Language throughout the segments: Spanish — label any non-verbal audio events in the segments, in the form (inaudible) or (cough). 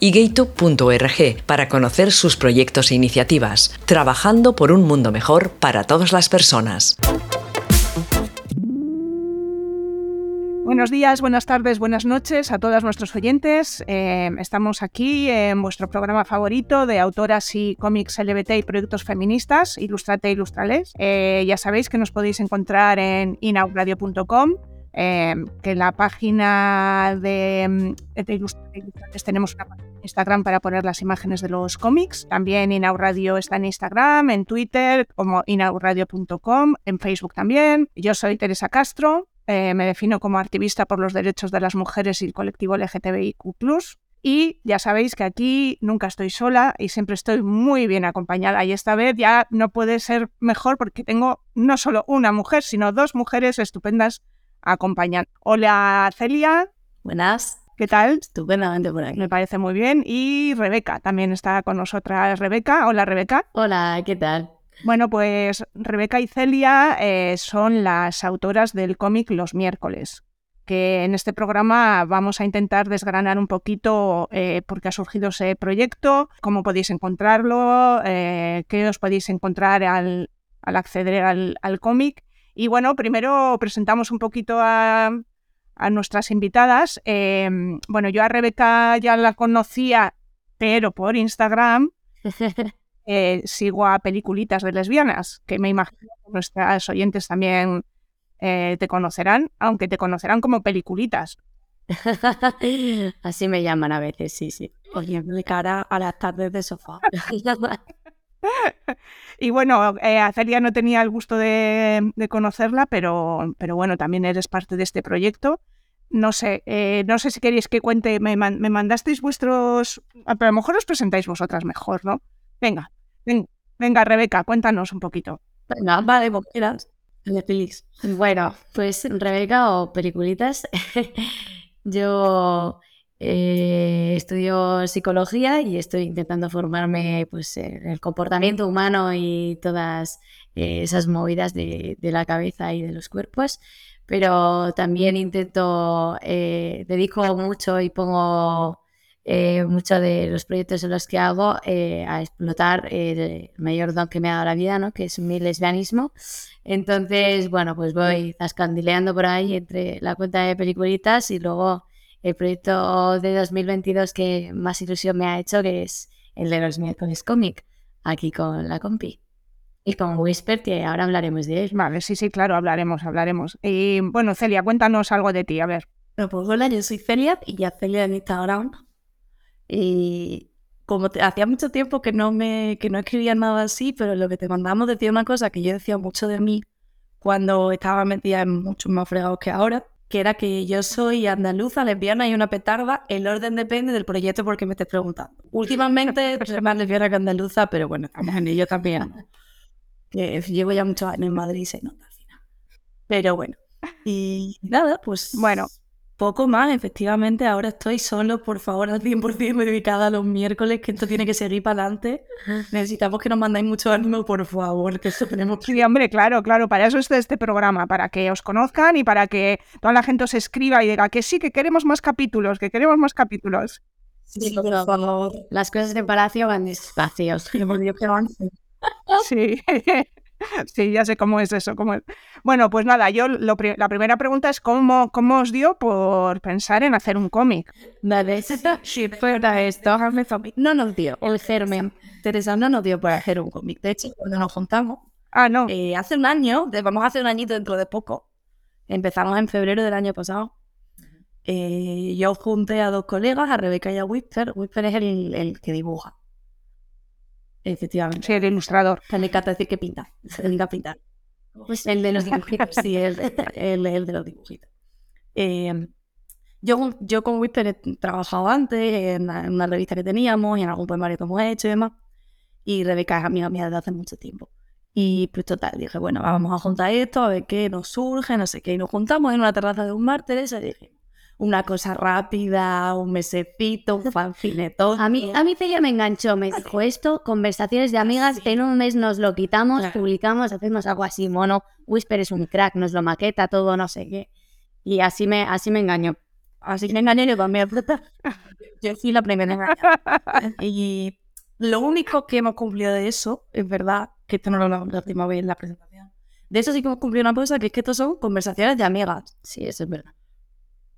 y gato.org para conocer sus proyectos e iniciativas, trabajando por un mundo mejor para todas las personas. Buenos días, buenas tardes, buenas noches a todos nuestros oyentes. Eh, estamos aquí en vuestro programa favorito de autoras y cómics LGBT y proyectos feministas, Ilustrate e Ilustrales. Eh, ya sabéis que nos podéis encontrar en inaugradio.com eh, que en la página de, de Ilustrales tenemos una página Instagram para poner las imágenes de los cómics. También Inauradio está en Instagram, en Twitter, como inauradio.com, en Facebook también. Yo soy Teresa Castro, eh, me defino como activista por los derechos de las mujeres y el colectivo LGTBIQ. Y ya sabéis que aquí nunca estoy sola y siempre estoy muy bien acompañada. Y esta vez ya no puede ser mejor porque tengo no solo una mujer, sino dos mujeres estupendas acompañando. Hola Celia. Buenas. ¿Qué tal? Estupendamente por aquí. Me parece muy bien. Y Rebeca también está con nosotras. Rebeca, hola Rebeca. Hola, ¿qué tal? Bueno, pues Rebeca y Celia eh, son las autoras del cómic Los miércoles, que en este programa vamos a intentar desgranar un poquito eh, por qué ha surgido ese proyecto, cómo podéis encontrarlo, eh, qué os podéis encontrar al, acceder al cómic. Y bueno, primero presentamos un poquito a, a nuestras invitadas. Em, bueno, yo a Rebeca ya la conocía, pero por Instagram (laughs) eh, sigo a peliculitas de lesbianas, que me imagino que nuestras oyentes también eh, te conocerán, aunque te conocerán como peliculitas. (laughs) Así me llaman a veces, sí, sí. Oye, mi cara a las tardes de sofá. (laughs) y bueno, eh, a Celia no tenía el gusto de, conocerla, pero, pero, bueno, también eres parte de este proyecto. No sé, eh, no sé si queréis que cuente, me, mandasteis vuestros, a lo mejor os presentáis vosotras mejor, ¿no? Venga, venga, Rebeca, cuéntanos un poquito. Venga, vale, vos Bueno, pues Rebeca o peliculitas. (laughs) Yo eh, estudio psicología y estoy intentando formarme pues, en el comportamiento humano y todas eh, esas movidas de, la cabeza y de los cuerpos, pero también intento, eh, dedico mucho y pongo mucho de los proyectos en los que hago a explotar el mayor don que me ha dado la vida, ¿no? que es mi lesbianismo. Entonces, bueno, pues voy zascandileando por ahí entre la cuenta de peliculitas y luego el proyecto de 2022 que más ilusión me ha hecho, que es el de los miércoles cómic, aquí con la compi. Y con Whisper, que ahora hablaremos de él. Vale, sí, sí, claro, hablaremos, hablaremos. Y bueno, Celia, cuéntanos algo de ti, a ver. pues hola, yo soy Celia y ya Celia en Instagram. Y como hacía mucho tiempo que no me que no escribía nada así, pero lo que te mandamos decía una cosa que yo decía mucho de mí cuando estaba metida en muchos más fregados que ahora, que era que yo soy andaluza, lesbiana y una petarda. El orden depende del proyecto porque me estés preguntando. Últimamente (laughs) soy más lesbiana que andaluza, pero bueno, estamos en ello también. Que llevo ya muchos años en Madrid y se nota al final. Pero bueno. Y nada, pues bueno, poco más, efectivamente, ahora estoy solo, por favor, al 100% dedicada a los miércoles, que esto tiene que seguir para adelante. Necesitamos que nos mandáis mucho ánimo, por favor, que esto tenemos Sí, hombre, claro, claro, para eso está este programa, para que os conozcan y para que toda la gente os escriba y diga que sí, que queremos más capítulos, que queremos más capítulos. Sí, por favor. Las cosas de palacio van despacio. Sí. (laughs) Sí, ya sé cómo es eso. Cómo Bueno, pues nada, yo la primera pregunta es ¿cómo, cómo os dio por pensar en hacer un cómic. Vale, si fuera esto, no nos dio el germen. Teresa no nos dio por hacer un cómic. De hecho, cuando nos juntamos, ah, no. Eh, hace un año, vamos a hacer un añito dentro de poco, empezamos en febrero del año pasado. Eh, yo junté a dos colegas, a Rebeca y a Whisper. Whisper es el, el que dibuja. Efectivamente. Sí, el ilustrador. Se le encanta decir que pinta. Se le encanta pintar. Pues el de los (laughs) dibujitos, sí, el, el, de los dibujitos. Eh, Yo, yo con Whisper he trabajado antes en, una revista que teníamos y en algún poemario que hemos hecho y demás. Y Rebeca es amiga mía desde hace mucho tiempo. Y pues total, dije, bueno, vamos a juntar esto, a ver qué nos surge, no sé qué. Y nos juntamos en una terraza de un mar, Teresa, y dije, una cosa rápida, un mesecito, un (laughs) fanfineto. A mí, a mí Celia me enganchó, me dijo esto, conversaciones de amigas, en un mes nos lo quitamos, publicamos, hacemos algo así, mono, Whisper es un crack, nos lo maqueta todo, no sé qué. Y así me, así me engañó. Así me engañé yo también. (laughs) yo fui la primera Y lo único que hemos cumplido de eso, es verdad, que esto no lo la última vez en la presentación. De eso sí que hemos cumplido una cosa, que es que esto son conversaciones de amigas. Sí, eso es verdad.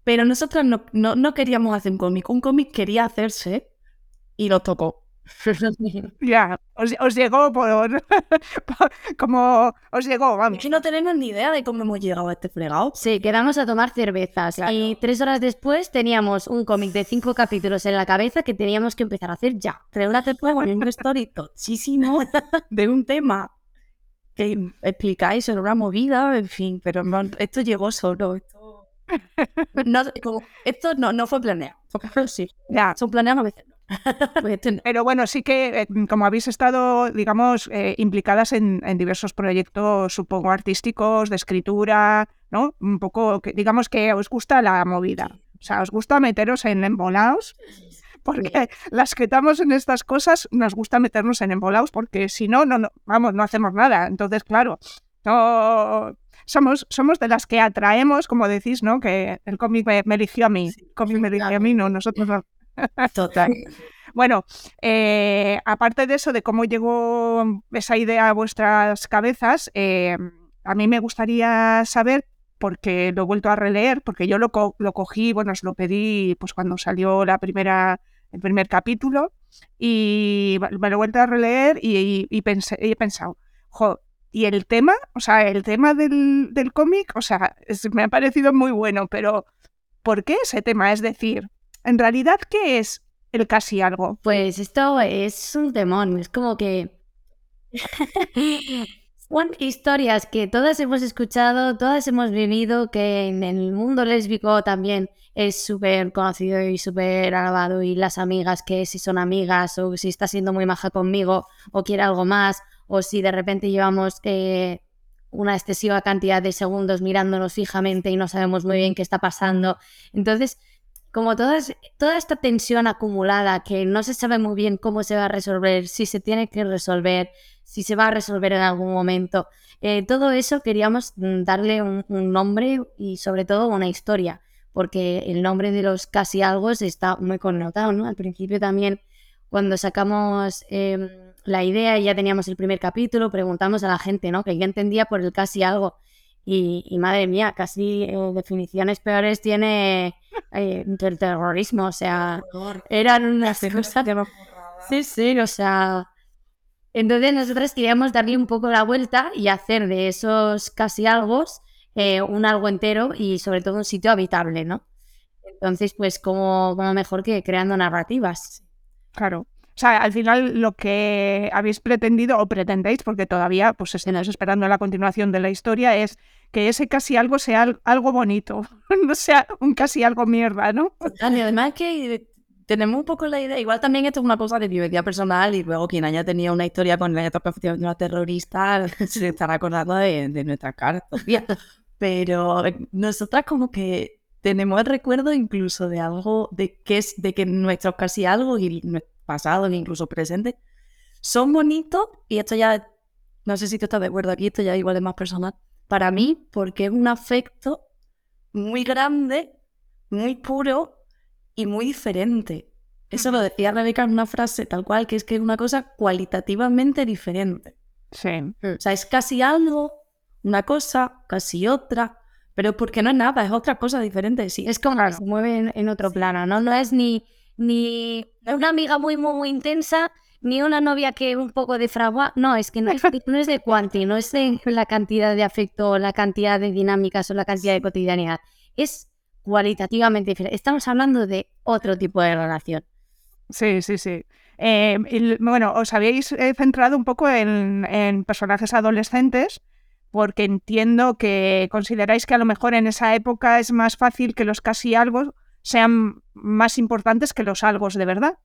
Pero nosotros no, no, no queríamos hacer un cómic. Un cómic quería hacerse y lo tocó. (laughs) ya, os, llegó (laughs) por, como os llegó, vamos. Es que no tenemos ni idea de cómo hemos llegado a este fregado. Sí, quedamos a tomar cervezas y tres horas después teníamos un cómic de cinco capítulos en la cabeza que teníamos que empezar a hacer ya. Tres horas después, bueno, un story tochísimo (laughs) de un tema que explicáis sobre una movida, en fin, pero esto llegó solo. Esto no, esto no, no fue planeado. Sí, ya. Son planeados a veces. (laughs) Pues Pero bueno, sí que eh, como habéis estado, digamos, eh, implicadas en, diversos proyectos, supongo, artísticos, de escritura, ¿no? Un poco, que, digamos que os gusta la movida. O sea, os gusta meteros en embolados, porque las que estamos en estas cosas nos gusta meternos en embolados, porque si no, no, no, vamos, no hacemos nada. Entonces, claro, no, somos, somos de las que atraemos, como decís, ¿no? Que el cómic me, eligió a mí. El cómic me eligió a mí, no, nosotros no. (laughs) Total. bueno, eh, aparte de eso, de cómo llegó esa idea a vuestras cabezas, eh, a mí me gustaría saber, porque lo he vuelto a releer, porque yo lo, lo cogí, bueno, os lo pedí pues cuando salió la primera, el primer capítulo, y me lo he vuelto a releer y, y, pensé, he pensado, jo, y el tema, o sea, el tema del, del cómic, o sea, me ha parecido muy bueno, pero ¿por qué ese tema? Es decir, en realidad, ¿qué es el casi algo? Pues esto es un temón, es como que... (laughs) Son historias que todas hemos escuchado, todas hemos vivido, que en el mundo lésbico también es súper conocido y súper alabado y las amigas que si son amigas o si está siendo muy maja conmigo o quiere algo más o si de repente llevamos eh, una excesiva cantidad de segundos mirándonos fijamente y no sabemos muy bien qué está pasando. Entonces, como toda esta tensión acumulada que no se sabe muy bien cómo se va a resolver, si se tiene que resolver, si se va a resolver en algún momento, eh, todo eso queríamos mm, darle un, nombre y sobre todo una historia, porque el nombre de los casi algo está muy connotado, ¿no? Al principio también, cuando sacamos... Em, la idea y ya teníamos el primer capítulo, preguntamos a la gente, ¿no? Que ya entendía por el casi algo. Y, madre mía, casi eh, definiciones peores tiene eh, el terrorismo, o sea, eran unas cosas... Sí, sí, o sea... Entonces nosotros queríamos darle un poco la vuelta y hacer de esos casi algo eh, un algo entero y sobre todo un sitio habitable, ¿no? Entonces, pues, como mejor que creando narrativas? Claro. Sea, al final lo que habéis pretendido o pretendéis, porque todavía pues estamos esperando la continuación de la historia, es que ese casi algo sea algo bonito, (laughs) no sea un casi algo mierda, ¿no? Y además que tenemos un poco la idea, igual también esto es una cosa de vivencia personal y luego quien haya tenido una historia con la terrorista (laughs) se estará acordando de, de nuestra cara. Pero nosotras como que tenemos el recuerdo incluso de algo, de que es, de que nuestros casi algo y pasado e incluso presente, son bonitos y esto ya, no sé si tú estás de acuerdo aquí, esto ya igual es más personal, para mí, porque es un afecto muy grande, muy puro y muy diferente. Eso lo decía Rebeca en una frase tal cual, que es que es una cosa cualitativamente diferente. Sí. O sea, es casi algo, una cosa, casi otra, pero porque no es nada, es otra cosa diferente. Sí, es como que se mueve en, otro plano, ¿no? No es ni ni una amiga muy, muy, muy intensa, ni una novia que un poco de fragua. No, es que no es, (laughs) no es de cuanti, no es de la cantidad de afecto, la cantidad de dinámicas o la cantidad de cotidianidad. Es cualitativamente diferente. Estamos hablando de otro tipo de relación. Sí, sí, sí. Eh, bueno, os habéis eh, centrado un poco en, en, personajes adolescentes, porque entiendo que consideráis que a lo mejor en esa época es más fácil que los casi algo sean más importantes que los algos de verdad,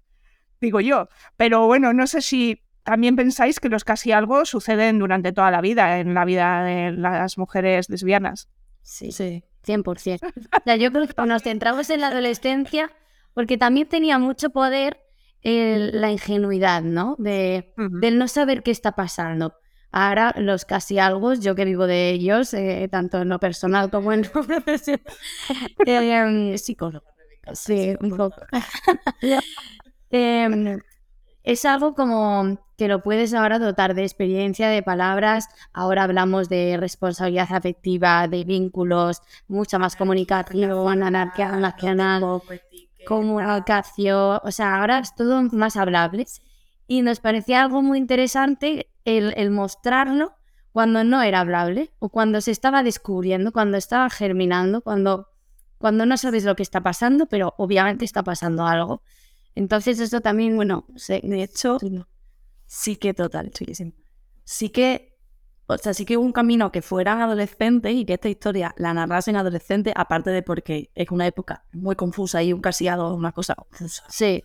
digo yo. Pero bueno, no sé si también pensáis que los casi algo suceden durante toda la vida, en la vida de las mujeres lesbianas. Sí, sí. 100%. (laughs) O sea, yo creo que nos centramos en la adolescencia porque también tenía mucho poder la ingenuidad, ¿no? De, Del no saber qué está pasando. Ahora los casi algo, yo que vivo de ellos, eh, tanto en lo personal como en (laughs) lo profesional, (laughs) eh, psicólogo. Sí, un poco. (laughs) Em, es algo como que lo puedes ahora dotar de experiencia, de palabras. Ahora hablamos de responsabilidad afectiva, de vínculos, mucha más comunicación, nacional, comunicación. O sea, ahora es todo más hablable. Y nos parecía algo muy interesante el, mostrarlo cuando no era hablable o cuando se estaba descubriendo, cuando estaba germinando, cuando, cuando no sabes lo que está pasando, pero obviamente está pasando algo. Entonces eso también, bueno, de hecho, sí que total, sí que, o sea, sí que un camino que fueran adolescentes y que esta historia la narrasen adolescentes, aparte de porque es una época muy confusa y un casiado, una cosa confusa. Sí.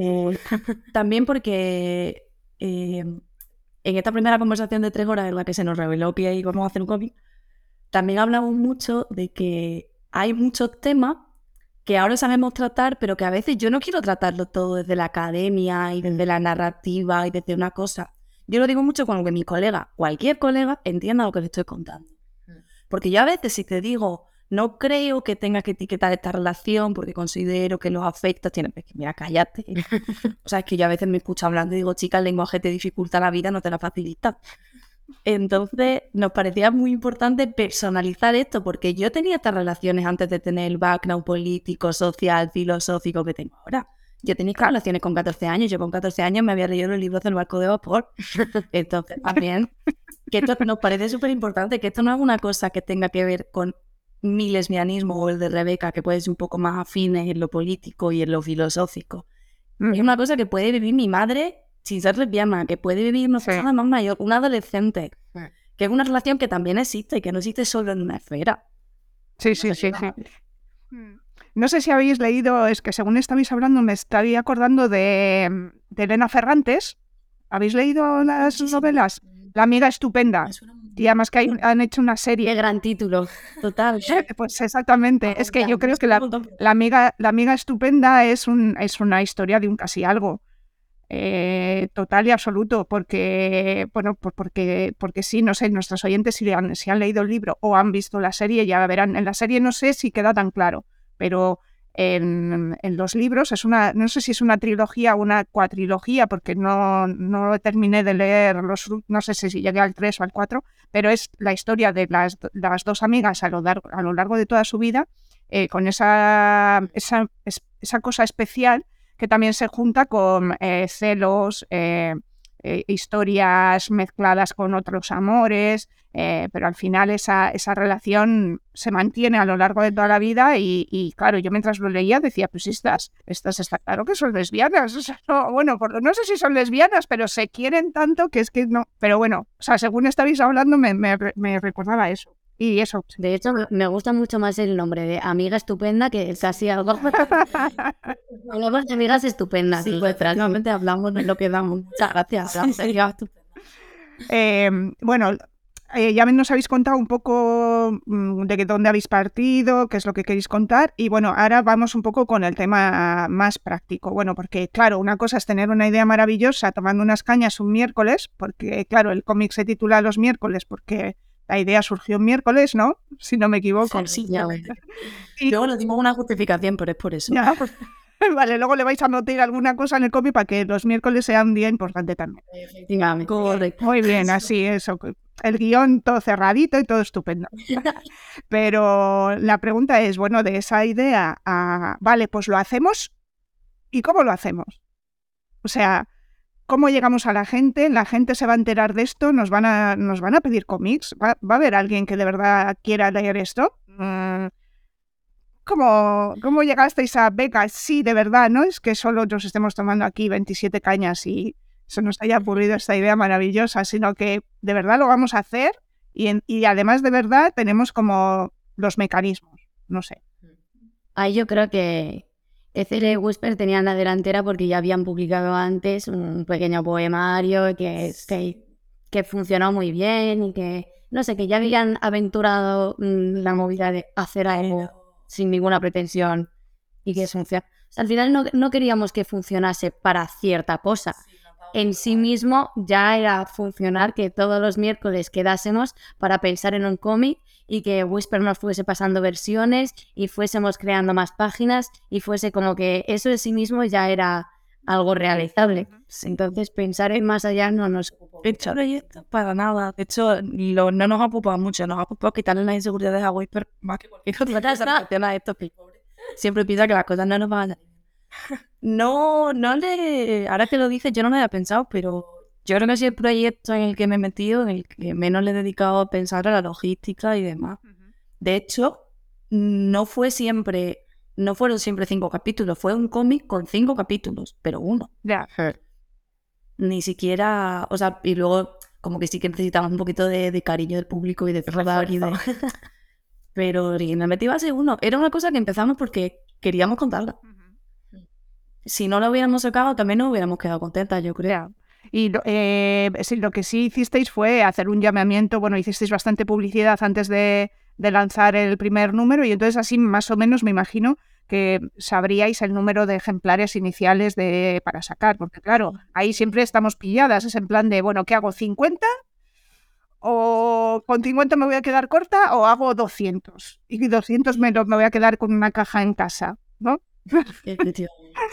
Eh, (laughs) también porque eh, en esta primera conversación de tres horas en la que se nos reveló que íbamos a hacer un cómic, también hablamos mucho de que hay muchos temas que ahora sabemos tratar, pero que a veces yo no quiero tratarlo todo desde la academia y desde la narrativa y desde una cosa. Yo lo digo mucho cuando que mi colega, cualquier colega, entienda lo que le estoy contando. Mm. Porque yo a veces si te digo, no creo que tengas que etiquetar esta relación porque considero que los afecta, tienes que, mira, cállate. (laughs) o sea, es que yo a veces me escucho hablando y digo, chica, el lenguaje te dificulta la vida, no te la facilita. Entonces nos parecía muy importante personalizar esto, porque yo tenía estas relaciones antes de tener el background político, social, filosófico que tengo ahora. Yo tenía relaciones con 14 años, yo con 14 años me había leído los libros del barco de vapor. (laughs) Entonces, también, que esto nos parece súper importante, que esto no es una cosa que tenga que ver con mi lesbianismo o el de Rebeca, que puede ser un poco más afines en lo político y en lo filosófico. Es una cosa que puede vivir mi madre sin ser lesbiana, que puede vivir una persona más mayor, un adolescente, que es una relación que también existe y que no existe solo en una esfera. Sí, sí, sí, No sé si habéis leído, es que según estabais hablando me estaría acordando de, Elena Ferrantes. ¿Habéis leído las novelas? La amiga estupenda. Y además que han hecho una serie. Qué gran título, total. (laughs) pues exactamente. es que yo creo que la, amiga, la amiga estupenda es, un, es una historia de un casi algo. Eh, total y absoluto, porque, bueno, porque, porque sí, no sé, nuestros oyentes si han, si han leído el libro o han visto la serie, ya verán, en la serie no sé si queda tan claro, pero en, los libros. Es una, no sé si es una trilogía o una cuatrilogía, porque no, no terminé de leer los, no sé si llegué al 3 o al 4, pero es la historia de las, las dos amigas a lo, largo, a lo largo de toda su vida, eh, con esa, esa, esa cosa especial que también se junta con eh, celos, eh, historias mezcladas con otros amores, pero al final esa, esa, relación se mantiene a lo largo de toda la vida y, claro, yo mientras lo leía decía, pues estas, estas está claro que son lesbianas, (laughs) bueno, no sé si son lesbianas, pero se quieren tanto que es que no, pero bueno, o sea, según estabais hablando me, me recordaba eso. Y eso. De hecho, me gusta mucho más el nombre de amiga estupenda que es así algo. (laughs) Hablamos de amigas estupendas. Sí, pues prácticamente hablamos de lo que damos. Muchas gracias. Em, bueno, eh, ya nos habéis contado un poco mm, de dónde habéis partido, qué es lo que queréis contar. Y bueno, ahora vamos un poco con el tema más práctico. Bueno, porque claro, una cosa es tener una idea maravillosa tomando unas cañas un miércoles, porque claro, el cómic se titula Los miércoles porque la idea surgió miércoles, ¿no? (laughs) Si no me equivoco. Sí, ya. (laughs) y luego le dimos una justificación, pero es por eso. (laughs) Vale, luego le vais a notar alguna cosa en el copy para que los miércoles sean un día importante también. Correcto. Muy bien, así eso. El guion todo cerradito y todo estupendo. (laughs) Pero la pregunta es, bueno, de esa idea a, vale, pues lo hacemos. ¿Y cómo lo hacemos? O sea, ¿Cómo llegamos a la gente? La gente se va a enterar de esto, nos van a, nos van a pedir cómics. ¿Va, a haber alguien que de verdad quiera leer esto? Mm, ¿Cómo, ¿Cómo llegasteis a becas? Sí, de verdad, no es que solo nos estemos tomando aquí 27 cañas y se nos haya ocurrido esta idea maravillosa, sino que de verdad lo vamos a hacer y, y además de verdad tenemos como los mecanismos, no sé. Ahí yo creo que Ecele y Whisper tenían la delantera porque ya habían publicado antes un pequeño poemario que, que, que funcionó muy bien y que, no sé, que ya habían aventurado mm, la movida de hacer algo sin ninguna pretensión y que funcione. O sea, al final no, no queríamos que funcionase para cierta cosa. En sí mismo ya era funcionar que todos los miércoles quedásemos para pensar en un cómic y que Whisper nos fuese pasando versiones y fuésemos creando más páginas y fuese como que eso en sí mismo ya era algo realizable. Entonces pensar en más allá no nos De hecho, para nada. De hecho, lo, no nos ha ocupado mucho. Nos ha ocupado quitarle las inseguridades a Whisper más que cualquier (laughs) otra cosa. esto siempre piensa que las cosas no nos van a No, no le... Ahora que lo dices, yo no me había pensado, pero yo creo que es el proyecto en el que me he metido, en el que menos le he dedicado a pensar a la logística y demás. De hecho, no fue siempre, no fueron siempre cinco capítulos, fue un cómic con cinco capítulos, pero uno. Ya. Ni siquiera, o sea, y luego como que sí que necesitamos un poquito de, cariño del público y de cerrar y de... (laughs) pero originalmente iba a ser uno. Era una cosa que empezamos porque queríamos contarla. Si no la hubiéramos sacado, también nos hubiéramos quedado contentas, yo creo. Y eh, lo que sí hicisteis fue hacer un llamamiento, bueno, hicisteis bastante publicidad antes de, lanzar el primer número y entonces así más o menos me imagino que sabríais el número de ejemplares iniciales de, para sacar, porque claro, ahí siempre estamos pilladas, es en plan de, bueno, ¿qué hago? ¿50? ¿O con 50 me voy a quedar corta o hago 200? Y 200 me, me voy a quedar con una caja en casa, ¿no?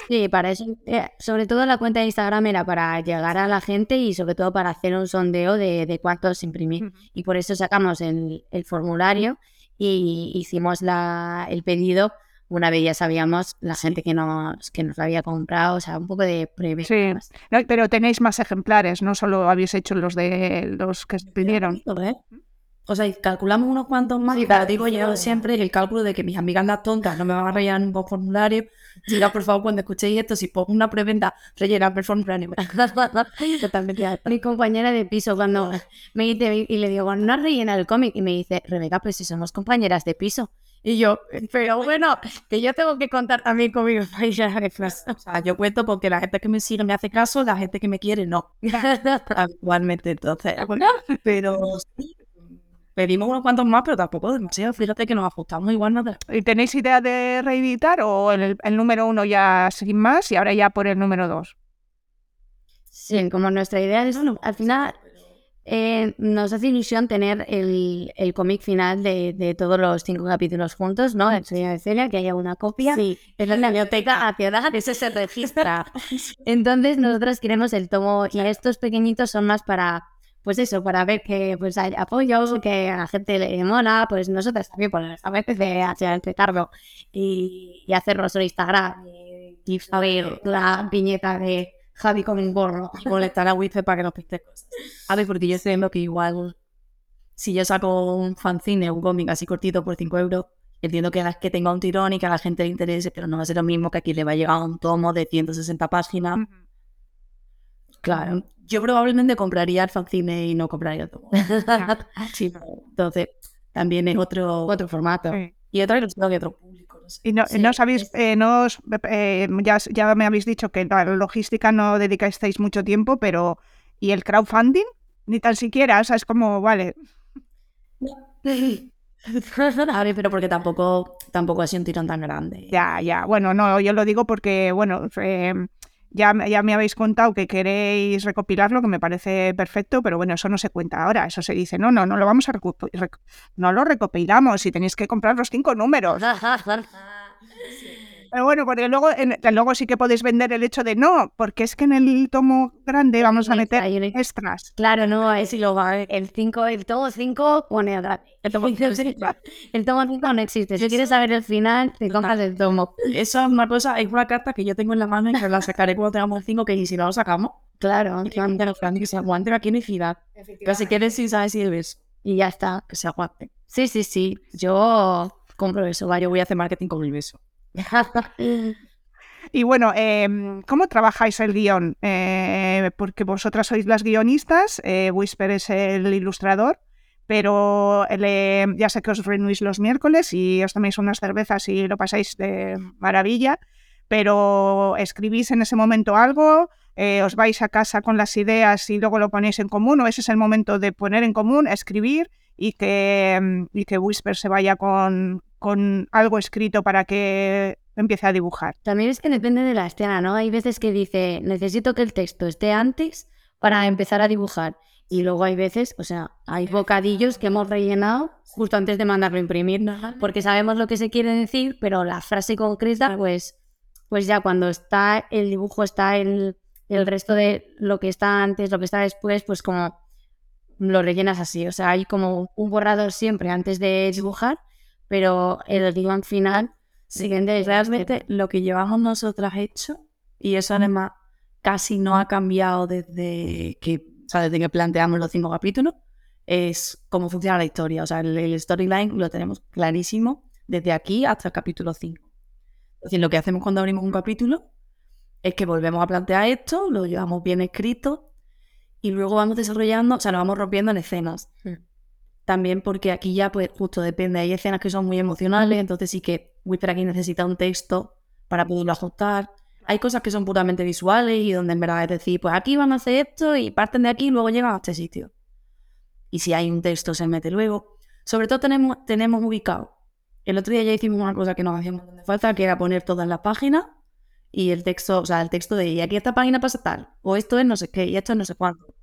Sí, para eso, eh, sobre todo la cuenta de Instagram era para llegar a la gente y sobre todo para hacer un sondeo de, de cuántos imprimir. Y por eso sacamos el, formulario y hicimos la, el pedido. Una vez ya sabíamos la gente que nos, que nos había comprado, o sea, un poco de previa. Sí, pero tenéis más ejemplares, no solo habéis hecho los de los que pidieron. O sea, calculamos unos cuantos más y para digo yo siempre el cálculo de que mis amigas las tontas no me van a rellenar ningún formulario. Diga, por favor, cuando escuchéis esto, si pongo una preventa, rellenad el formulario. (laughs) Totalmente. Mi compañera de piso, cuando me dice, y le digo, bueno, no rellena el cómic, y me dice, Rebeca, pues si somos compañeras de piso. Y yo, pero bueno, que yo tengo que contar también conmigo. (laughs) O sea, yo cuento porque la gente que me sigue me hace caso, la gente que me quiere no. (laughs) Actualmente, entonces. Pero sí, Pedimos unos cuantos más, pero tampoco demasiado. Fíjate que nos ajustamos igual. Nada. ¿Y tenéis idea de reeditar o el, el número uno ya sin más y ahora ya por el número dos? Sí, como nuestra idea es, al final, eh, nos hace ilusión tener el, el cómic final de, de, todos los cinco capítulos juntos, ¿no? El sueño de Celia, que haya una copia. Sí, en la biblioteca hacia ciudad, ese se registra. (laughs) Entonces, nosotros queremos el tomo, y estos pequeñitos son más para pues eso, para ver que pues hay apoyo, que a la gente le mola, pues nosotros también pues, a veces hacer petardo y, y hacernos un Instagram y, saber la piñeta de Javi con un gorro y molestar a Wife para que nos piste cosas. A ver, porque yo entiendo que igual si yo saco un fanzine, un cómic así cortito por 5 euros, entiendo que, que tenga un tirón y que a la gente le interese, pero no va a ser lo mismo que aquí le va a llegar un tomo de 160 páginas. Claro, yo probablemente compraría el fanzine y no compraría todo. (laughs) (laughs) sí, entonces también es otro, otro formato. Y otra que otro público. Y no, no sabéis, eh, no eh, ya, ya me habéis dicho que la logística no dedicáis mucho tiempo, pero ¿y el crowdfunding? Ni tan siquiera, o sea, es como, vale. (laughs) pero porque tampoco, tampoco ha sido un tirón tan grande. Ya, ya. Bueno, no, yo lo digo porque, bueno, eh, ya, ya me habéis contado que queréis recopilarlo, que me parece perfecto, pero bueno, eso no se cuenta ahora. Eso se dice, no, no, no lo vamos a recopilar. No lo recopilamos y tenéis que comprar los cinco números. (laughs) Pero bueno, porque luego, luego sí que podéis vender el hecho de no, porque es que en el tomo grande vamos a meter extras. Claro, no, es lo va. El 5, el tomo 5 pone El tomo 5 el tomo 5 no existe. Si quieres saber el final, te compras el tomo. Eso es una cosa, es una carta que yo tengo en la mano y que la sacaré cuando tengamos el 5, que si no lo sacamos. Claro, que se aguante aquí en ciudad. Pero si quieres, si sabes si ves. Y ya está. Que se aguante. Sí, sí, sí. Yo compro eso, va. Yo voy a hacer marketing con mi beso. Y bueno, em, ¿cómo trabajáis el guion? Eh, porque vosotras sois las guionistas, eh, Whisper es el ilustrador, pero ya sé que os reunís los miércoles y os toméis unas cervezas y lo pasáis de maravilla, pero escribís en ese momento algo, eh, os vais a casa con las ideas y luego lo ponéis en común, o ese es el momento de poner en común, escribir y que, mm, y que Whisper se vaya con, con algo escrito para que empiece a dibujar. También es que depende de la escena, ¿no? Hay veces que dice, necesito que el texto esté antes para empezar a dibujar. Y luego hay veces, o sea, hay bocadillos que hemos rellenado justo antes de mandarlo a imprimir, porque sabemos lo que se quiere decir, pero la frase concreta, pues, pues ya cuando está el dibujo, está el, el resto de lo que está antes, lo que está después, pues como lo rellenas así. O sea, hay como un borrador siempre antes de dibujar, pero el guion final siguiente realmente lo que llevamos nosotras hecho, y eso además casi no ha cambiado desde que o sea, desde que planteamos los cinco capítulos, es cómo funciona la historia. O sea, el, storyline lo tenemos clarísimo desde aquí hasta el capítulo 5. Es decir, lo que hacemos cuando abrimos un capítulo es que volvemos a plantear esto, lo llevamos bien escrito y luego vamos desarrollando, o sea, nos vamos rompiendo en escenas. Hmm. También porque aquí ya, pues, justo depende. Hay escenas que son muy emocionales, entonces sí que Whisper aquí necesita un texto para poderlo ajustar. Hay cosas que son puramente visuales y donde en verdad es decir, pues aquí van a hacer esto y parten de aquí y luego llegan a este sitio. Y si hay un texto se mete luego. Sobre todo tenemos, tenemos ubicado. El otro día ya hicimos una cosa que nos hacía un falta, que era poner todas las páginas y el texto, o sea, el texto de y aquí esta página pasa tal, o esto es no sé qué, y esto es no sé cuánto.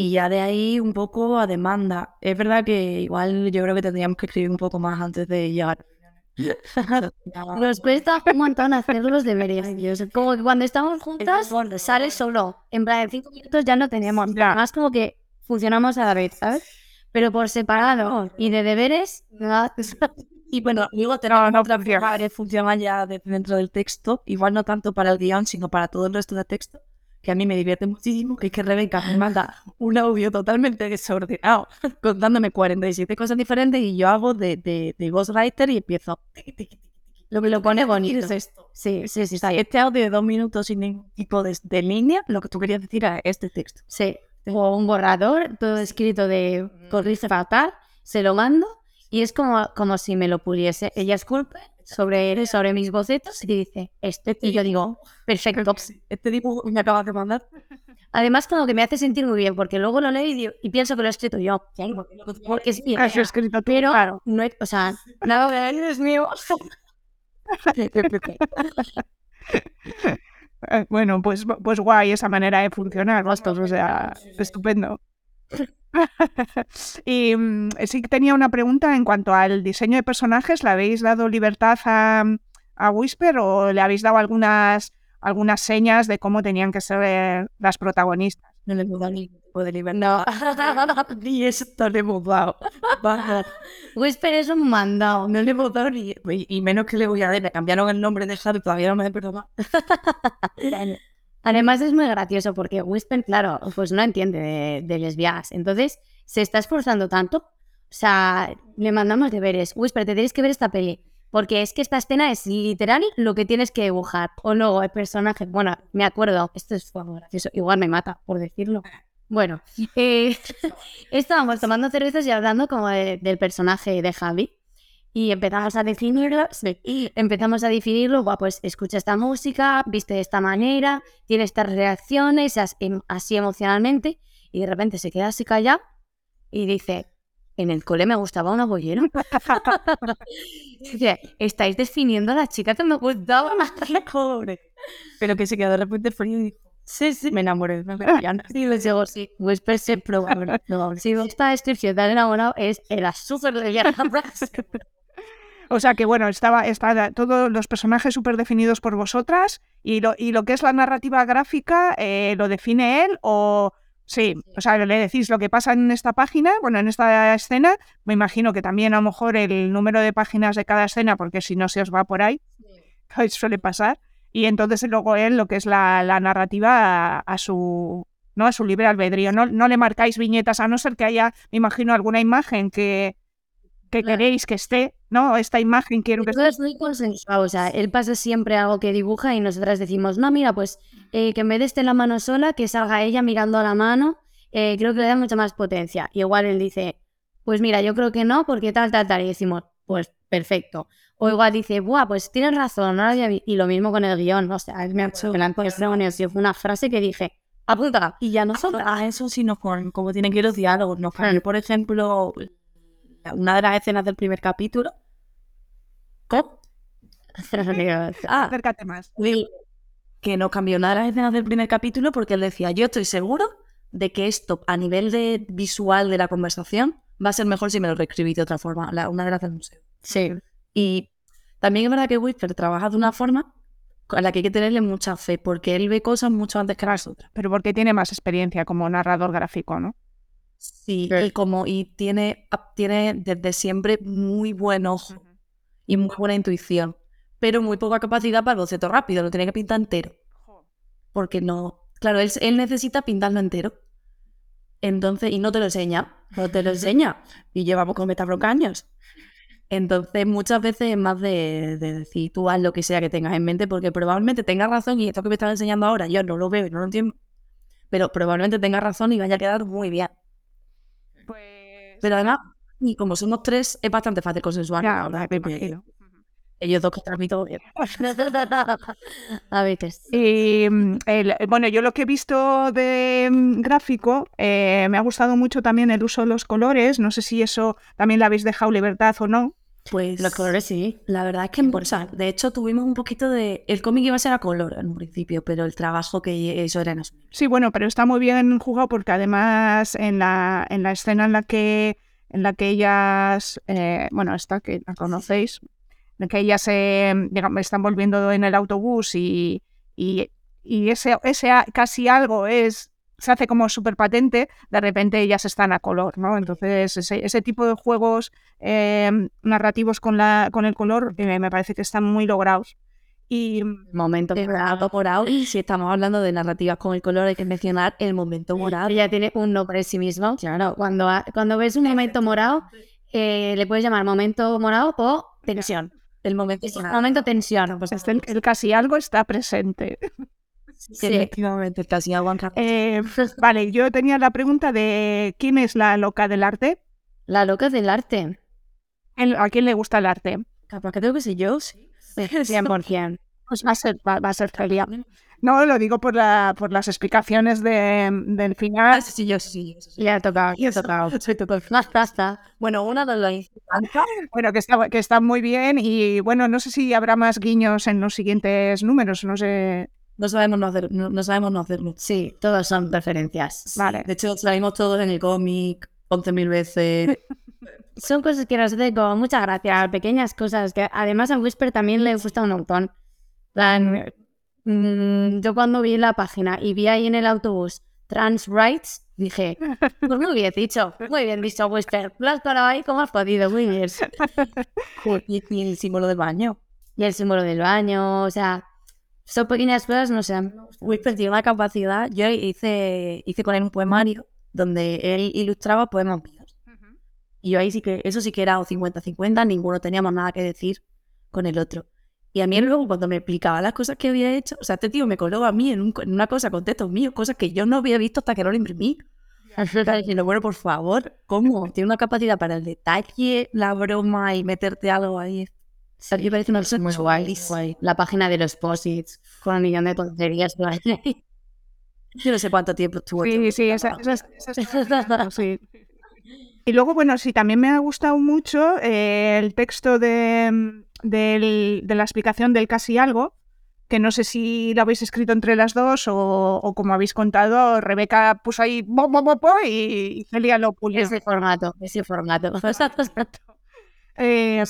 Y ya de ahí un poco a demanda. Es verdad que igual yo creo que tendríamos que escribir un poco más antes de llegar (laughs) (laughs) Nos cuesta un montón hacer los deberes. Como que cuando estamos juntas, sale solo. En plan, en cinco minutos ya no tenemos. Más como que funcionamos a la vez, ¿sabes? Pero por separado y de deberes, nada. (laughs) Y bueno, luego tenemos no, otra varias funcionan ya dentro del texto, igual no tanto para el guion, sino para todo el resto del texto, que a mí me divierte muchísimo, que es que Rebeca me manda un audio totalmente desordenado, (laughs) contándome 47 cosas diferentes y yo hago de, de, de ghostwriter y empiezo... Lo que lo pone bonito. es esto? Sí, sí, sí. Este audio de dos minutos sin ningún tipo de, línea, lo que tú querías decir era este texto. Sí. Tengo un borrador, todo escrito de corrice fatal, se lo mando y es como, como si me lo puliese. Ella esculpe sobre, sobre mis bocetos y dice, este, y yo digo, perfecto. Este dibujo me acabas de mandar. Además, como que me hace sentir muy bien, porque luego lo leo y, pienso que lo he escrito yo. Porque es escrito pero, claro. no o sea, nada, es mío. (laughs) bueno, pues, pues guay esa manera de funcionar, o sea, estupendo. (laughs) y mm, sí que tenía una pregunta en cuanto al diseño de personajes. ¿Le habéis dado libertad a, a Whisper o le habéis dado algunas, algunas señas de cómo tenían que ser las protagonistas? No le hemos dado ni tipo de libertad. No, (laughs) ni eso le hemos dado. Whisper es un mandado. No le hemos dado ni. Y menos que le voy a dar. Le cambiaron el nombre de Harry, todavía no me he perdonado. Además es muy gracioso porque Whisper, claro, pues no entiende de, lesbianas. Entonces se está esforzando tanto. O sea, le mandamos deberes. Whisper, te tienes que ver esta peli. Porque es que esta escena es literal lo que tienes que dibujar. O luego el personaje. Bueno, me acuerdo. Esto es muy gracioso. Igual me mata, por decirlo. Bueno, eh, (laughs) estábamos tomando cervezas y hablando como del personaje de Javi y empezamos a definirlo, y empezamos a definirlo, pues escucha esta música, viste de esta manera, tiene estas reacciones, em, así emocionalmente, y de repente se queda así callado y dice, en el cole me gustaba una bollera. (laughs) estáis definiendo a la chica que me gustaba (laughs) más pobre. Pero que se quedó de repente frío y dijo, Sí, sí. Me enamoré. Me (laughs) sí, les digo, sí. Whisper siempre no, Si descripción de enamorado es el azúcar de O sea que bueno, estaba, estaba todos los personajes súper definidos por vosotras y lo, y lo que es la narrativa gráfica eh, lo define él o... Sí, o sea, le decís lo que pasa en esta página, bueno, en esta escena, me imagino que también a lo mejor el número de páginas de cada escena, porque si no se os va por ahí, sí. (laughs) suele pasar, y entonces luego él lo que es la, la narrativa a, su no a su libre albedrío, no, no le marcáis viñetas, a no ser que haya, me imagino, alguna imagen que, que queréis que esté, ¿no? Esta imagen quiero que esté. es muy consensuado, o sea, él pasa siempre algo que dibuja y nosotras decimos, no, mira, pues eh, que en vez de esté la mano sola, que salga ella mirando a la mano eh, creo que le da mucha más potencia. Y igual él dice, pues mira, yo creo que no, porque tal, tal, tal. Y decimos, pues perfecto. O igual dice, buah, pues tienes razón, no lo había vi-". Y lo mismo con el guion, o sea, me ha hecho reuniones, yo fue una frase que dije, apunta. Y ya no solo a eso, sino con cómo tienen que ir los diálogos. Nos cambió, por ejemplo, una de las escenas del primer capítulo. ¿Cómo? (laughs) Ah, Acércate más. Will, que nos cambió una de las escenas del primer capítulo porque él decía, yo estoy seguro de que esto a nivel de visual de la conversación va a ser mejor si me lo reescribí de otra forma, la- una de las del museo. Sí, Y también es verdad que Whisper trabaja de una forma a la que hay que tenerle mucha fe, porque él ve cosas mucho antes que nosotras. Pero porque tiene más experiencia como narrador gráfico, ¿no? Sí, y como y tiene, tiene desde siempre muy buen ojo y muy buena intuición, pero muy poca capacidad para el boceto rápido, lo tiene que pintar entero. Porque no, claro, él, él necesita pintarlo entero. Entonces, y no te lo enseña, no te lo enseña. (laughs) Y llevamos con Metabrook años. Entonces, muchas veces es más de, de decir, tú haz lo que sea que tengas en mente, porque probablemente tengas razón y esto que me estás enseñando ahora, yo no lo veo y no lo entiendo, pero probablemente tengas razón y vaya a quedar muy bien. Pues... Pero además, y como somos tres, es bastante fácil consensuar. Ellos dos que transmito bien. (laughs) a veces. Y el- bueno, yo lo que he visto de mm, gráfico, eh, me ha gustado mucho también el uso de los colores. No sé si eso también le habéis dejado libertad o no. Pues Los colores sí. La verdad es que, o sea, de hecho, tuvimos un poquito de. El cómic iba a ser a color en un principio, pero el trabajo que eso era en azul. Sí, bueno, pero está muy bien jugado porque además en la, en la escena en la que, en la que ellas, eh, bueno, esta que la conocéis, en la que ellas se, digamos, están volviendo en el autobús y, y, y ese, ese casi algo es se hace como súper patente, de repente ellas están a color, ¿no? Entonces, ese, ese tipo de juegos eh, narrativos con, la, con el color eh, me parece que están muy logrados. Y Momento De verdad, morado. Y si estamos hablando de narrativas con el color, hay que mencionar el momento morado. Ella tiene un nombre en sí mismo. Claro, cuando, cuando ves un momento morado, eh, le puedes llamar momento morado o tensión. El momento morado. momento tensión. Pues el, el casi algo está presente. (laughs) sí. Efectivamente, casi aguanta. Eh, vale, yo tenía la pregunta de quién es la loca del arte. La loca del arte. ¿El- ¿A quién le gusta el arte? Capaz que tengo que ser yo, sí. 100%. (laughs) Pues va a ser, va, va a ser Celia. No, lo digo por, la, por las explicaciones de, del Ah, final. sí, sí, yo, sí, sí, yo, sí, sí. Le ha tocado, le ha tocado. (laughs) Soy total. Bueno, una de las Bueno, que está, que está muy bien y bueno, no sé si habrá más guiños en los siguientes números, no sé. No sabemos no, hacer, no, no sabemos no hacerlo. Sí, todos son referencias. Vale. De hecho, salimos todos en el cómic 11.000 veces. (laughs) Son cosas que nos hacen como muchas gracias, pequeñas cosas que además a Whisper también le gusta un montón. plan, mm, yo cuando vi la página y vi ahí en el autobús trans rights, dije, pues muy bien dicho, muy bien dicho Whisper, lo has parado ahí como has podido, muy bien. (laughs) y, y el símbolo del baño. Y el símbolo del baño, o sea, son pequeñas cosas, no sé. Whisper tiene una capacidad. Yo hice, hice con él un poemario donde él ilustraba poemas míos. Y yo ahí sí que, eso sí que era un 50-50, ninguno teníamos nada que decir con el otro. Y a mí luego cuando me explicaba las cosas que había hecho, o sea, este tío me coló a mí en, un- en una cosa con textos míos, cosas que yo no había visto hasta que no lo imprimí. Estaba (laughs) diciendo, bueno, por favor, ¿cómo? Tiene una capacidad para el detalle, la broma y meterte algo ahí. Me parece una cosa Muy guay. La página de los posits con un millón de tonterías. (laughs) Yo no sé cuánto tiempo estuvo. Sí, sí, esa, esa- esa- esa- (laughs) sí. Y luego, bueno, sí, también me ha gustado mucho eh, el texto de, del- de la explicación del casi algo, que no sé si lo habéis escrito entre las dos o, o como habéis contado, Rebeca puso ahí bo, bo, bo, bo, y, y Celia lo pulió. Ese formato, ese formato. (laughs) Eh,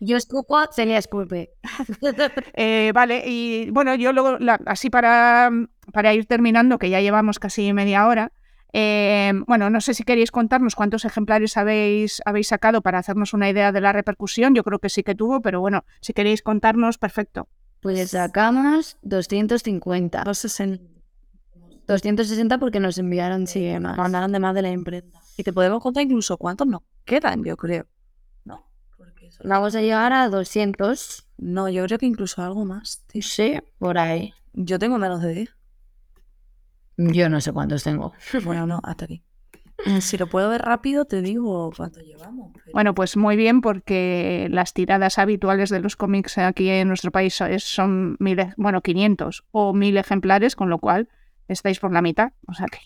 Yo escupo, Celia escupe. (laughs) Eh, vale, y bueno, yo luego, la- así para, para ir terminando, que ya llevamos casi media hora, eh, bueno, no sé si queréis contarnos cuántos ejemplares habéis, habéis sacado para hacernos una idea de la repercusión. Yo creo que sí que tuvo, pero bueno, si queréis contarnos, perfecto. Pues sacamos 250. 260 porque nos enviaron sí, más. mandaron de más de la imprenta. Y te podemos contar incluso cuántos nos quedan, yo creo. Vamos a llegar a 200. no, yo creo que incluso algo más. tío. Sí, por ahí. Yo tengo menos de 10. Yo no sé cuántos tengo. (laughs) Bueno, no, hasta aquí. Si lo puedo ver rápido, te digo cuánto llevamos. pero- Bueno, pues muy bien, porque las tiradas habituales de los cómics aquí en nuestro país son mil, e- bueno, 500 o 1000 ejemplares, con lo cual estáis por la mitad. O sea que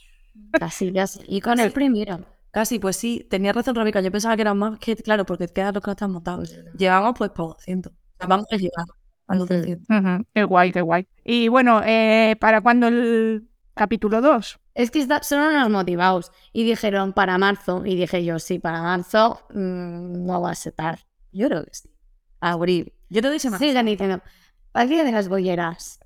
Casi, casi. Y con el primero. Casi, pues sí, tenía razón Rebeca. Yo pensaba que eran más que, claro, porque quedan los que no están montados. Llevamos pues por 200. O sea, vamos a llegar a los 200. ujú, qué guay, qué guay. Y bueno, eh, ¿para cuándo el capítulo 2? Es que son unos motivados. Y dijeron para marzo. Y dije yo, sí, para marzo mm, no va a ser tarde. Yo creo que sí. Abril. Yo te doy semana. Sigan diciendo, ¿para día de las bolleras?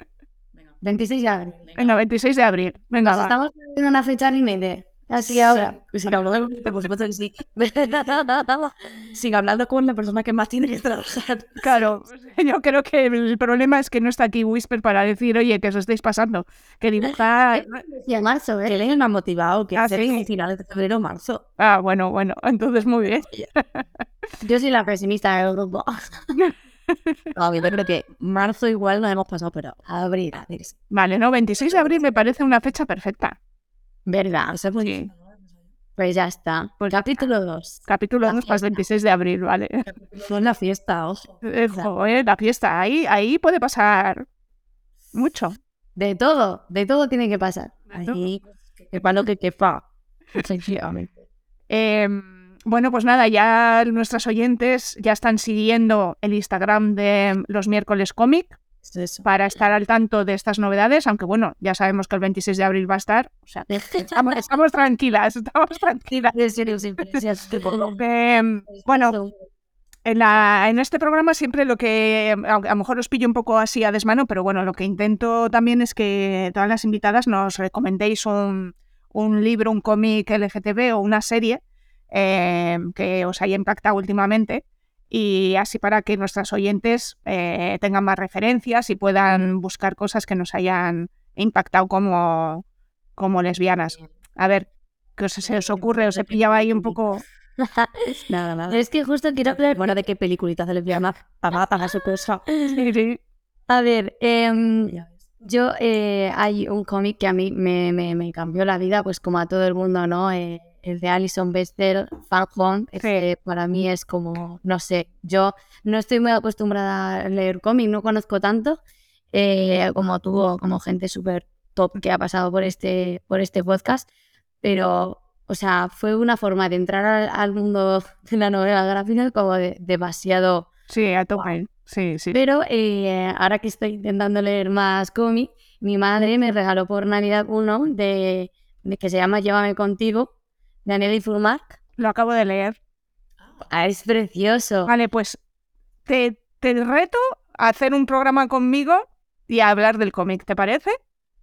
26 de abril. Venga, 26 de abril. Venga, Nos va. estamos poniendo una fecha límite. Así ahora. Que. (laughs) Sigue hablando con la persona que más tiene que trabajar. Claro, (laughs) yo creo que el problema es que no está aquí Whisper para decir, oye, que os estáis pasando, que dibujar... (laughs) Y en marzo, Que ¿eh? él me ha motivado que Ah, hacer sí. finales de febrero marzo. Ah, bueno, bueno, entonces muy bien. Yo soy la pesimista del grupo. No, yo creo que marzo igual nos hemos pasado, pero abril. abril. Vale, no, 26 de abril me parece una fecha perfecta. ¿Verdad? O sea, pues, Sí. Pues ya está. Pues- Capítulo 2. Capítulo La 2 para el fiesta. 26 de abril, vale. es la fiesta, ojo. (laughs) Eh, joder, la fiesta, ahí, ahí puede pasar mucho. De todo, de todo tiene que pasar. Ahí, que para lo que quepa. Efectivamente. Eh, bueno, pues nada, ya nuestros oyentes ya están siguiendo el Instagram de los miércoles cómic Es eso. para estar al tanto de estas novedades, aunque bueno, ya sabemos que el 26 de abril va a estar. O sea, estamos, estamos tranquilas, estamos tranquilas. Eh, bueno, en, la- en este programa siempre lo que, aunque a lo mejor os pillo un poco así a desmano, pero bueno, lo que intento también es que todas las invitadas nos recomendéis un, un libro, un cómic LGTB o una serie eh, que os haya impactado últimamente y así para que nuestras oyentes eh, tengan más referencias y puedan buscar cosas que nos hayan impactado como, como lesbianas. A ver, ¿qué os, se os ocurre? ¿Os he pillado ahí un poco...? (laughs) Nada, nada. Es que justo quiero hablar. Bueno, ¿de qué peliculitas de lesbianas? Para pagar su cosa. Sí, sí. A ver, em, ves. yo eh, hay un cómic que a mí me, me- me cambió la vida, pues como a todo el mundo, ¿no? Eh, el de Alison Bester, Fan Home, ese para mí es como, no sé, yo no estoy muy acostumbrada a leer cómic, no conozco tanto eh, como tú o como gente súper top que ha pasado por este, por este podcast, pero, o sea, fue una forma de entrar al, al mundo de la novela gráfica como de- demasiado Sí, a tope. Sí, sí. pero eh, ahora que estoy intentando leer más cómic, mi madre me regaló por Navidad uno de, de que se llama Llévame contigo, de Anneli Furmark. Lo acabo de leer. Ah, es precioso. Vale, pues te, te reto a hacer un programa conmigo y a hablar del cómic, ¿te parece?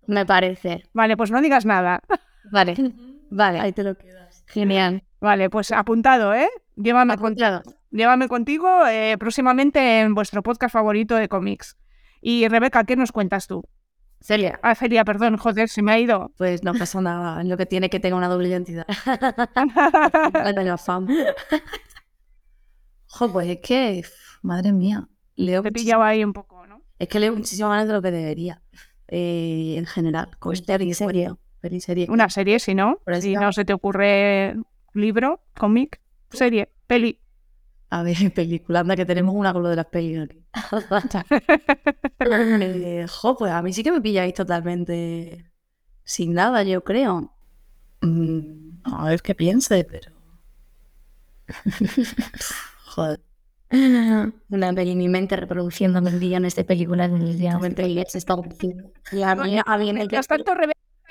Me parece. Vale, pues no digas nada. (laughs) Vale, vale. Ahí te lo quedas. Genial. Vale, pues apuntado, ¿eh? Llévame, con- Apuntado. llévame contigo eh, próximamente en vuestro podcast favorito de cómics. Y Rebeca, ¿qué nos cuentas tú? Celia. Ah, Celia, perdón, joder, se me ha ido. Pues no pasa nada. Lo que tiene que tener una doble identidad. (laughs) La fama. Jo, pues es que, madre mía, leo Te pillaba ahí un poco, ¿no? Es que leo muchísimo más de lo que debería. Eh, en general. Con Pues peli, peli, serie. serie. Una serie, si no. Si no se te ocurre libro, cómic, serie, peli. A ver, (laughs) película, anda que tenemos una con lo de las pelis aquí. (laughs) Eh, jo, pues a mí sí que me pilláis totalmente sin nada, yo creo. Mm, a ver qué piense, pero. (laughs) Joder. Una peli, mi mente reproduciendo millones de películas de lesbianas. se está diciendo. Y a mí, a mí en el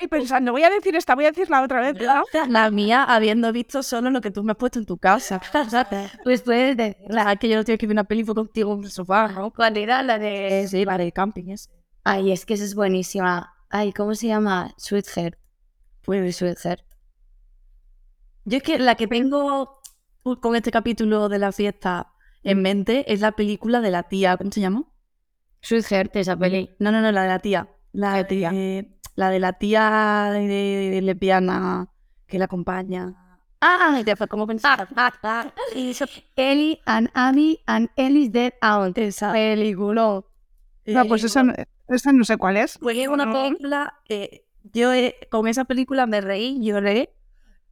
Ahí pensando, voy a decir esta, voy a decir la otra vez. ¿no? (laughs) La mía, habiendo visto solo lo que tú me has puesto en tu casa. (laughs) Pues puedes decirla. La que yo no tengo que ver una película contigo en el sofá, ¿no? ¿Cuál era la de...? Sí, la de camping, ese. Ay, es que esa es buenísima. Ay, ¿cómo se llama? Sweetheart. Pues Sweetheart. Yo es que la que tengo con este capítulo de la fiesta en mente es la película de la tía, ¿cómo se llama? Sweetheart, esa peli. No, no, no, la de la tía. La tía? de, la de la tía de, de- de lesbiana que la acompaña. Ah, ya fue como pensar. (laughs) Ellie and Abby and Ellie's Dead Out. Esa. Película. No, pues esa, esa no sé cuál es. Pues es una película eh, yo eh, con esa película me reí, lloré,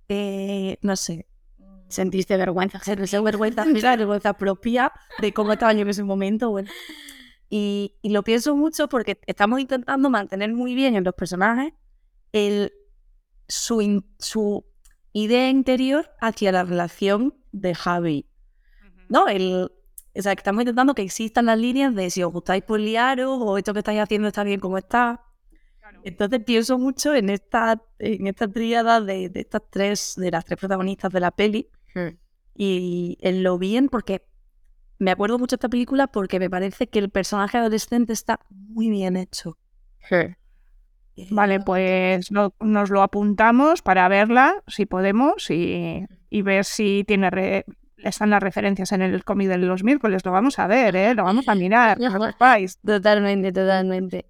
eh, no sé, Sentiste vergüenza, sentí vergüenza, (laughs) vergüenza propia de cómo estaba yo en ese momento, bueno. Y, y, lo pienso mucho porque estamos intentando mantener muy bien en los personajes el, su, su idea interior hacia la relación de Javi. ¿No? El, o sea, que estamos intentando que existan las líneas de si os gustáis por liaros o esto que estáis haciendo está bien como está. Entonces pienso mucho en esta, en esta tríada de, de, estas tres, de las tres protagonistas de la peli. Hmm. Y en lo bien, porque me acuerdo mucho de esta película porque me parece que el personaje adolescente está muy bien hecho. Vale, pues nos lo apuntamos para verla, si podemos, y, y ver si tiene están las referencias en el cómic de los miércoles. Lo vamos a ver, ¿eh? lo vamos a mirar. (laughs) totalmente, totalmente.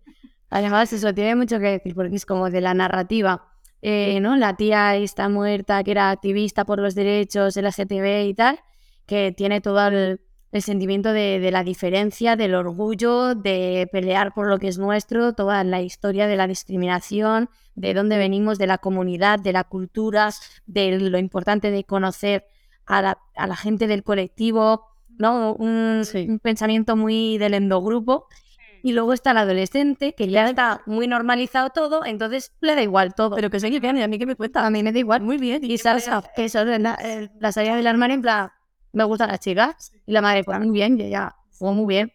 Además, eso tiene mucho que decir, porque es como de la narrativa. Eh, ¿no? La tía está muerta, que era activista por los derechos LGTB y tal, que tiene todo el, el sentimiento de, la diferencia, del orgullo, de pelear por lo que es nuestro, toda la historia de la discriminación, de dónde venimos, de la comunidad, de la cultura, de lo importante de conocer a la, gente del colectivo, ¿no? Un, pensamiento muy del endogrupo. Y luego está el adolescente, que ya está muy normalizado todo, entonces le da igual todo. Pero que sé bien, y a mí que me cuenta. A mí me da igual. Muy bien. Y, sabes, eso, la, la salida del armario en plan, me gustan las chicas. Y la madre, pues muy bien, y ya, fue muy bien.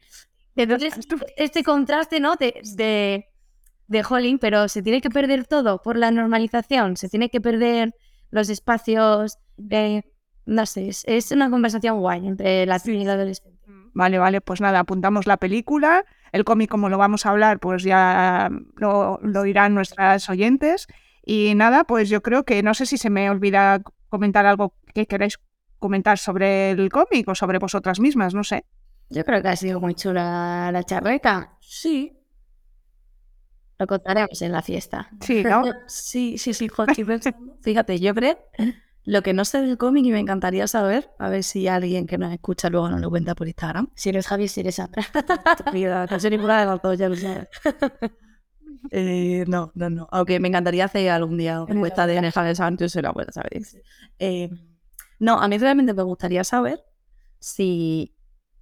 Entonces, este contraste, ¿no? De, de, de Holling, pero se tiene que perder todo por la normalización, se tiene que perder los espacios de... No sé, es, una conversación guay entre la y la adolescente. Vale, vale, pues nada, apuntamos la película. El cómic, como lo vamos a hablar, pues ya lo, lo dirán nuestras oyentes. Y nada, pues yo creo que no sé si se me olvida comentar algo que queráis comentar sobre el cómic o sobre vosotras mismas, no sé. Yo creo que ha sido muy chula la charreta. Sí. Lo contaremos en la fiesta. Sí, ¿no? (laughs) sí, sí, sí, (laughs) Fíjate, yo creo lo que no sé del cómic y me encantaría saber, a ver si alguien que nos escucha luego nos lo cuenta por Instagram. Si eres Javi, si eres Sandra. (laughs) no sé ninguna de las dos, ya lo sé. Eh, no, no, no. Aunque me encantaría hacer algún día una encuesta de Javi Sánchez, se la puedo saber. Eh, no, a mí realmente me gustaría saber si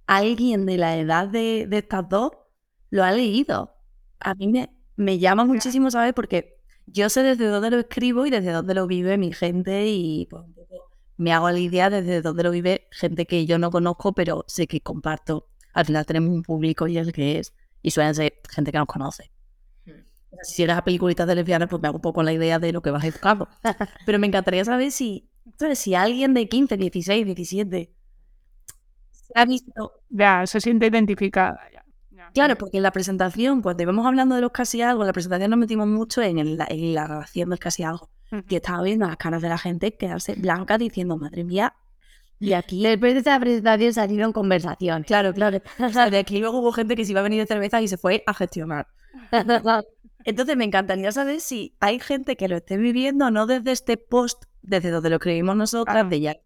alguien de la edad de, estas dos lo ha leído. A mí me, me llama muchísimo saber porque yo sé desde dónde lo escribo y desde dónde lo vive mi gente y pues, me hago la idea desde dónde lo vive gente que yo no conozco, pero sé que comparto. Al final tenemos un público y el que es, y suelen ser gente que nos conoce. Hmm. Si eres a peliculitas de lesbianas, pues me hago un poco la idea de lo que vas a educar. (laughs) pero me encantaría saber si entonces, si alguien de 15, 16, 17 se ha visto... Ya, se siente identificada. Ya. Claro, porque en la presentación, cuando íbamos hablando de los casi algo, en la presentación nos metimos mucho en, la relación del casi algo. Y estaba viendo las caras de la gente quedarse blanca diciendo, madre mía, y (laughs) aquí después de esta presentación salieron conversaciones. Claro, claro. (laughs) de aquí luego hubo gente que se iba a venir de cerveza y se fue a gestionar. (laughs) Entonces me encantaría saber si hay gente que lo esté viviendo no desde este post, desde donde lo creímos nosotras, de ya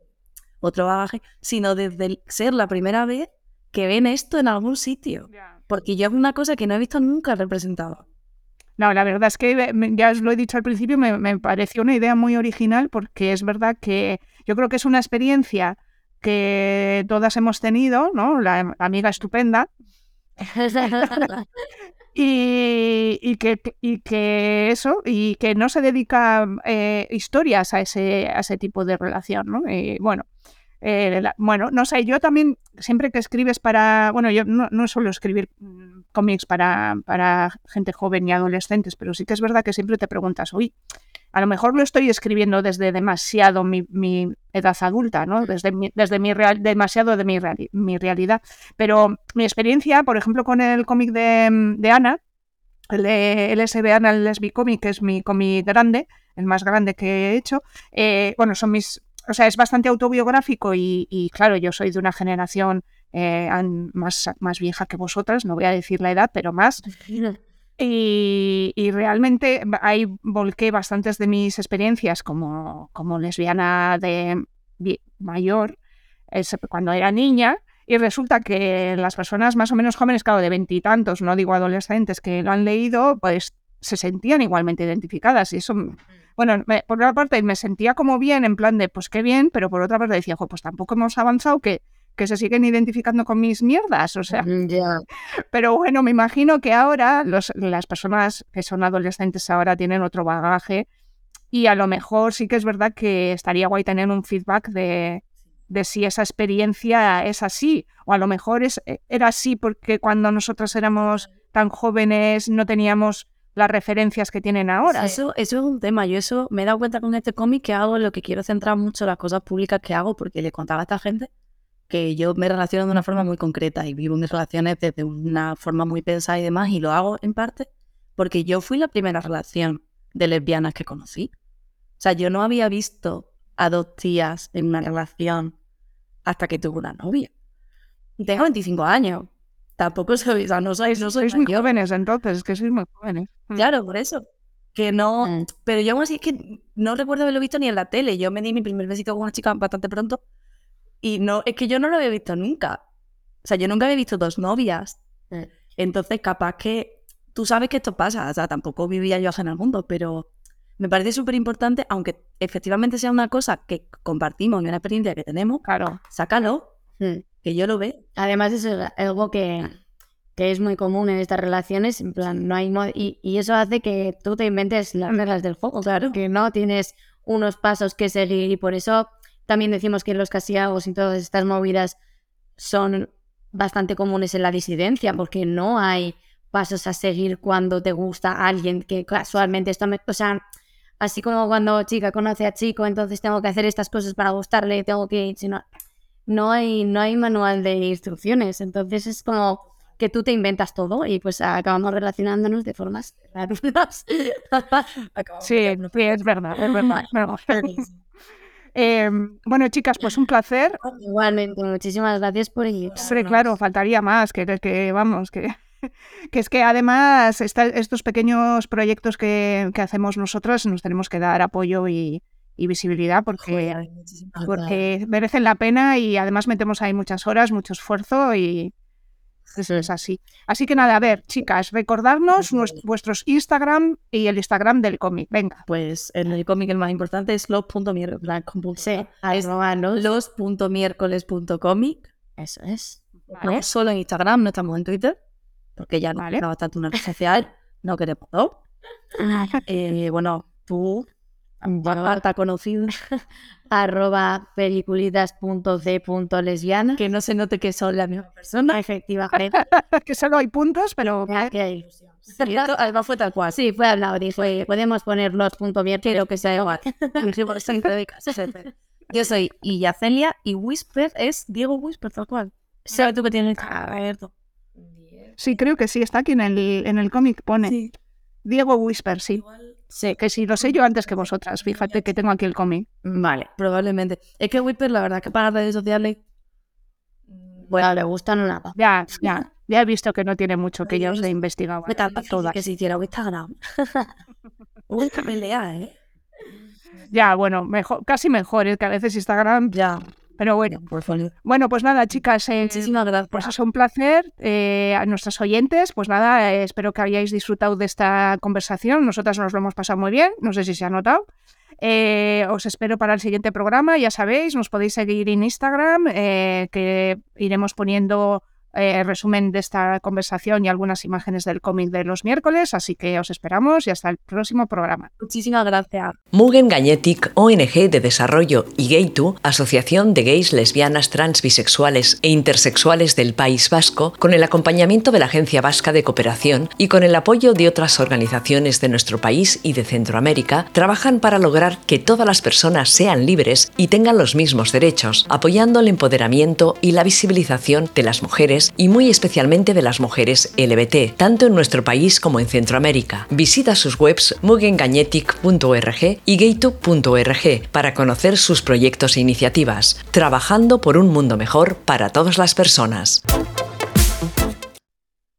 otro bagaje, sino desde ser la primera vez que ven esto en algún sitio. Porque yo es una cosa que no he visto nunca representada. No, la verdad es que ya os lo he dicho al principio, me, me, pareció una idea muy original porque es verdad que yo creo que es una experiencia que todas hemos tenido, ¿no? La amiga estupenda. (laughs) y, que, y que eso, y que no se dedica eh, historias a ese, a ese tipo de relación, ¿no? Y bueno, eh, bueno, no sé, yo también, siempre que escribes para, bueno, yo no, no suelo escribir mm, cómics para, para gente joven y adolescentes, pero sí que es verdad que siempre te preguntas, uy, a lo mejor lo estoy escribiendo desde demasiado mi, edad adulta, ¿no? Desde, desde mi real, demasiado de mi, mi, realidad. Pero mi experiencia, por ejemplo, con el cómic de, de Ana, el de LSB Ana, el Lesbi Comic, que es mi cómic grande, el más grande que he hecho, eh, bueno, son mis, o sea, es bastante autobiográfico y, claro, yo soy de una generación eh, más, más vieja que vosotras, no voy a decir la edad, pero más. Y, realmente ahí volqué bastantes de mis experiencias como, como lesbiana de mayor cuando era niña. Y resulta que las personas más o menos jóvenes, claro, de veintitantos, no digo adolescentes, que lo han leído, pues se sentían igualmente identificadas y eso, bueno, por una parte me sentía como bien, en plan de, pues qué bien, pero por otra parte decía, pues tampoco hemos avanzado que que se siguen identificando con mis mierdas, o sea. Mm, pero bueno, me imagino que ahora las personas que son adolescentes ahora tienen otro bagaje y a lo mejor sí que es verdad que estaría guay tener un feedback de, de si esa experiencia es así o a lo mejor es, era así porque cuando nosotros éramos tan jóvenes no teníamos las referencias que tienen ahora. Eso, eso es un tema. Yo eso me he dado cuenta con este cómic que hago lo que quiero centrar mucho las cosas públicas que hago porque le contaba a esta gente que yo me relaciono de una forma muy concreta y vivo mis relaciones desde una forma muy pensada y demás y lo hago en parte porque yo fui la primera relación de lesbianas que conocí. O sea, yo no había visto a dos tías en una relación hasta que tuve una novia. Tengo 25 años tampoco sois, o sea, no sois, no sois muy jóvenes entonces, es que sois muy jóvenes. Mm. Claro, por eso. Que no, mm. pero yo aún así es que no recuerdo haberlo visto ni en la tele. Yo me di mi primer besito con una chica bastante pronto y no, es que yo no lo había visto nunca. O sea, yo nunca había visto dos novias. Mm. Entonces, capaz que tú sabes que esto pasa. O sea, tampoco vivía yo ajena al mundo, pero me parece súper importante, aunque efectivamente sea una cosa que compartimos y una experiencia que tenemos, claro. sácalo que yo lo veo. Además, eso es algo que, que es muy común en estas relaciones, en plan, no hay y, y, eso hace que tú te inventes las reglas del juego, claro, que no tienes unos pasos que seguir y por eso también decimos que los casiagos y todas estas movidas son bastante comunes en la disidencia, porque no hay pasos a seguir cuando te gusta alguien que casualmente esto me, o sea, así como cuando chica conoce a chico, entonces tengo que hacer estas cosas para gustarle, tengo que, sino no hay, no hay manual de instrucciones. Entonces es como que tú te inventas todo y pues acabamos relacionándonos de formas raras. (laughs) sí, es verdad, es verdad. (laughs) Em, bueno, chicas, pues un placer. Igualmente, muchísimas gracias por ir. Sí, claro, faltaría más, que, que vamos, que, (laughs) que es que además estos pequeños proyectos que, que hacemos nosotros nos tenemos que dar apoyo y, y visibilidad porque, porque merecen la pena y además metemos ahí muchas horas, mucho esfuerzo y eso es así. Así que nada, a ver, chicas, recordarnos vuestros Instagram y el Instagram del cómic. Venga. Pues en el cómic el más importante es. Sí, los.miércoles.comic. Eso es. No solo en Instagram, no estamos en Twitter, porque ya no vale. bastante una red social, no queremos todo. (laughs) eh, bueno, tú Marta conocido (laughs) arroba peliculitas.c.lesbiana que no se note que son la misma persona. (laughs) Efectivamente. (laughs) Que solo hay puntos pero que hay. Ilusión además fue tal cual. Sí fue hablado dije podemos poner los puntos bien pero que sea igual. Yo soy Iyacelia y Whisper es Diego Whisper tal cual. ¿sabes tú que tienes abierto sí creo que sí está aquí en el, en el cómic pone. Diego Whisper sí Sí, que sí, lo sé yo antes que vosotras. Fíjate que tengo aquí el cómic. Vale, probablemente. Es que Whisper, la verdad, que para redes sociales. Bueno, le gustan nada. Ya, ya. Ya he visto que no tiene mucho, que ya os he investigado. Me todas. Que se hiciera Instagram. (laughs) Uy, que pelea, ¿eh? Ya, bueno, mejor, casi mejor, es que a veces Instagram. Ya. Pero bueno, bueno, pues nada, chicas, eh, muchísimas gracias. Pues es un placer eh, a nuestros oyentes. Pues nada, eh, espero que hayáis disfrutado de esta conversación. Nosotras nos lo hemos pasado muy bien, no sé si se ha notado. os espero para el siguiente programa, ya sabéis, nos podéis seguir en Instagram, que iremos poniendo eh, resumen de esta conversación y algunas imágenes del cómic de los miércoles, así que os esperamos y hasta el próximo programa. Muchísimas gracias. Mugen Gagnetic, ONG de Desarrollo y Gay2, Asociación de Gays, Lesbianas, Trans, Bisexuales e Intersexuales del País Vasco, con el acompañamiento de la Agencia Vasca de Cooperación y con el apoyo de otras organizaciones de nuestro país y de Centroamérica, trabajan para lograr que todas las personas sean libres y tengan los mismos derechos, apoyando el empoderamiento y la visibilización de las y muy especialmente de las mujeres LBT, tanto en nuestro país como en Centroamérica. Visita sus webs mugengagnetic.org y gaytube.org para conocer sus proyectos e iniciativas, trabajando por un mundo mejor para todas las personas.